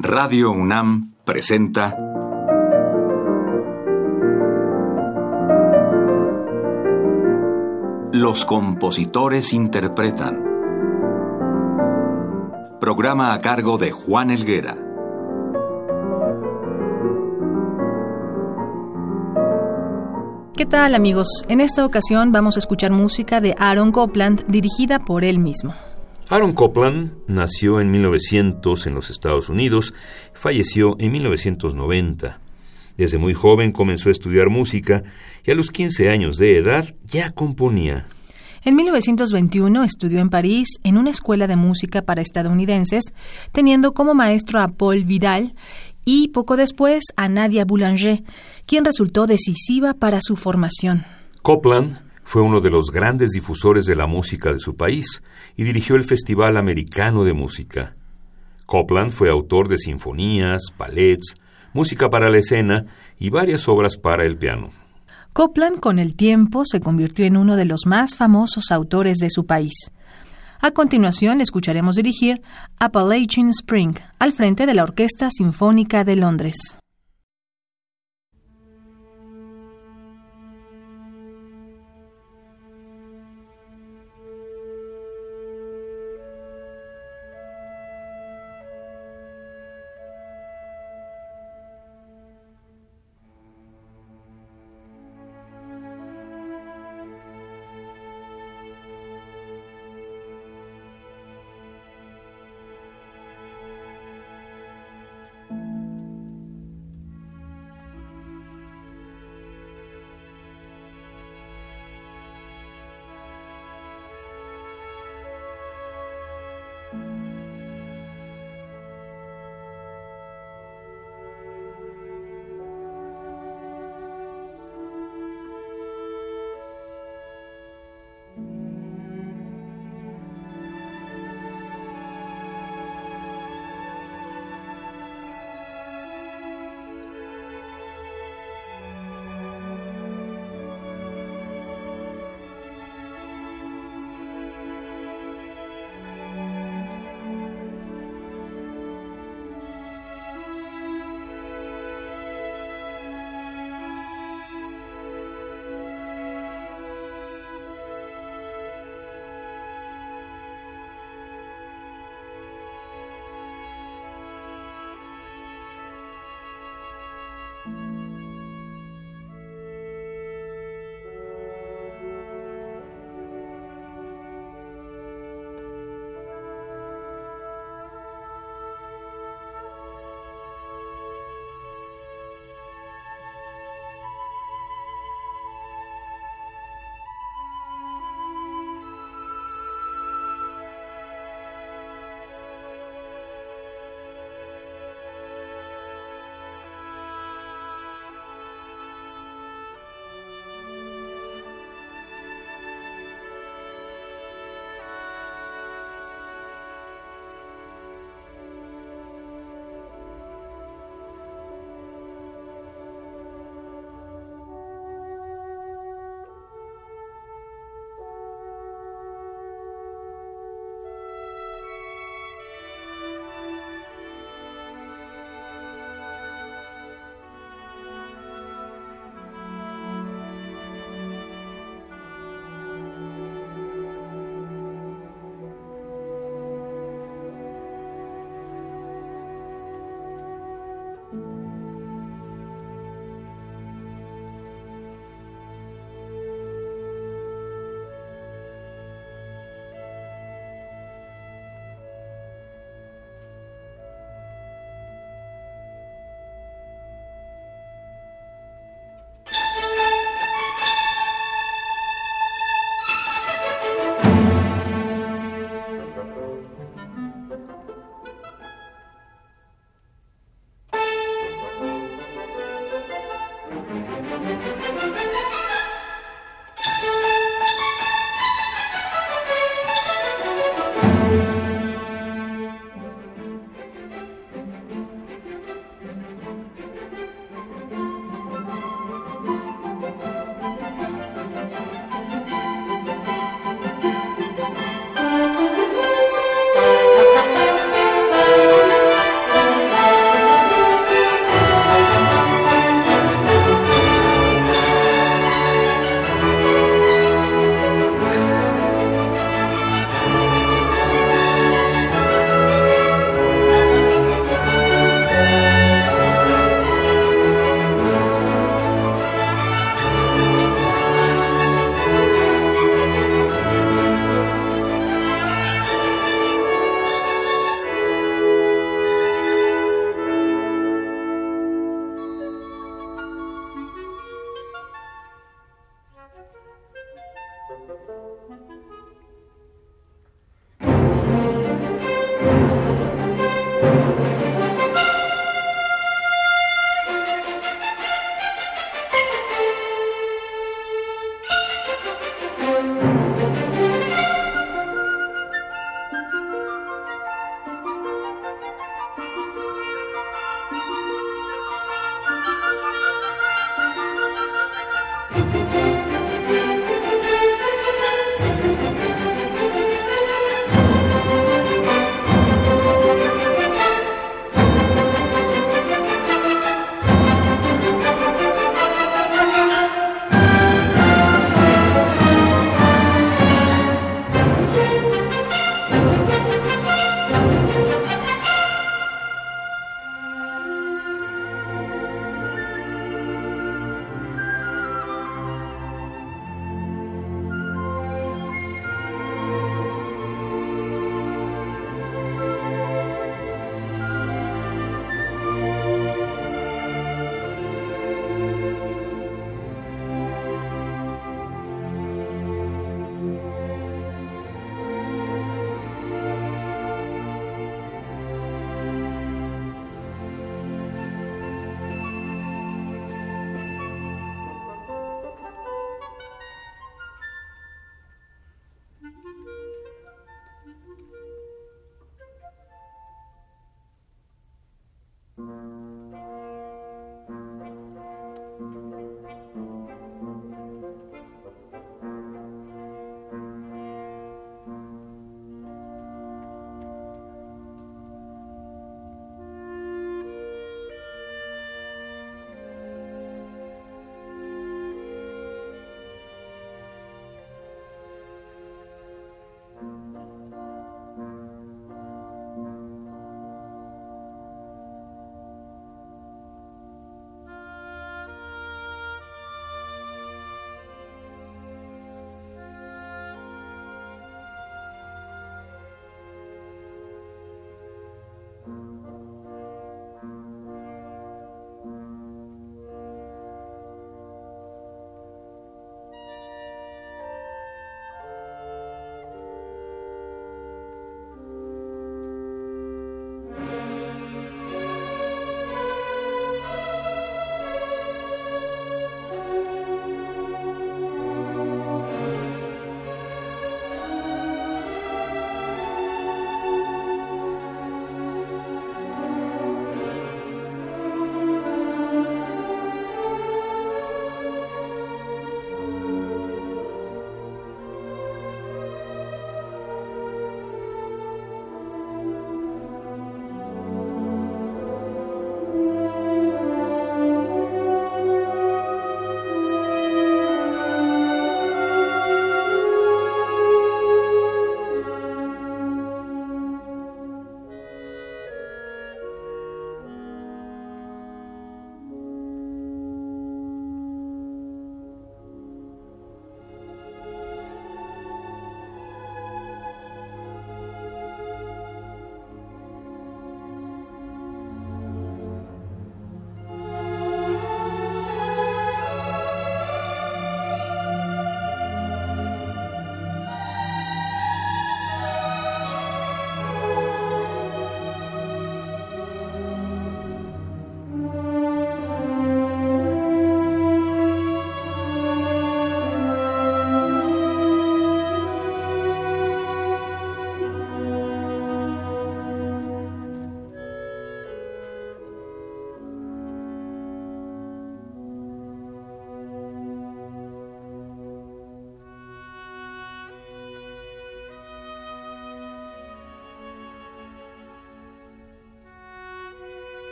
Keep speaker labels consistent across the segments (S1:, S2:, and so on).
S1: Radio UNAM presenta Los compositores interpretan. Programa a cargo de Juan Elguera.
S2: ¿Qué tal amigos? En esta ocasión vamos a escuchar música de Aaron Copland dirigida por él mismo.
S3: Aaron Copland nació en 1900 en los Estados Unidos, falleció en 1990. Desde muy joven comenzó a estudiar música y a los 15 años de edad ya componía.
S2: En 1921 estudió en París en una escuela de música para estadounidenses, teniendo como maestro a Paul Vidal y poco después a Nadia Boulanger, quien resultó decisiva para su formación.
S3: Copland fue uno de los grandes difusores de la música de su país y dirigió el Festival Americano de Música. Copland fue autor de sinfonías, ballets, música para la escena y varias obras para el piano.
S2: Copland con el tiempo se convirtió en uno de los más famosos autores de su país. A continuación escucharemos dirigir Appalachian Spring al frente de la Orquesta Sinfónica de Londres.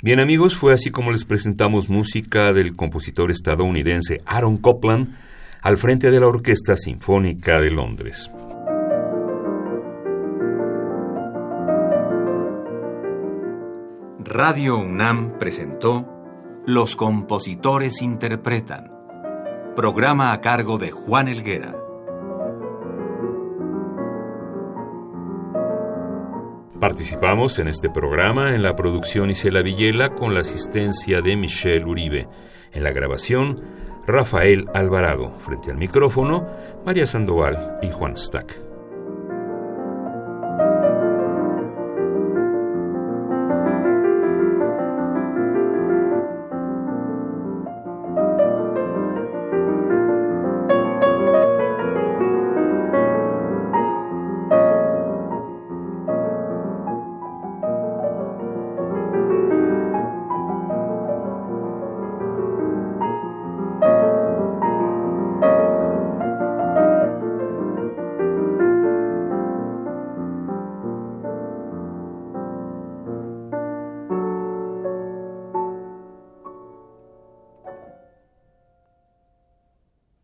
S3: Bien amigos, fue así como les presentamos música del compositor estadounidense Aaron Copland al frente de la Orquesta Sinfónica de Londres.
S1: Radio UNAM presentó Los compositores interpretan, programa a cargo de Juan Elguera.
S3: Participamos en este programa en la producción Isela Villela con la asistencia de Michelle Uribe. En la grabación, Rafael Alvarado. Frente al micrófono, María Sandoval y Juan Stack.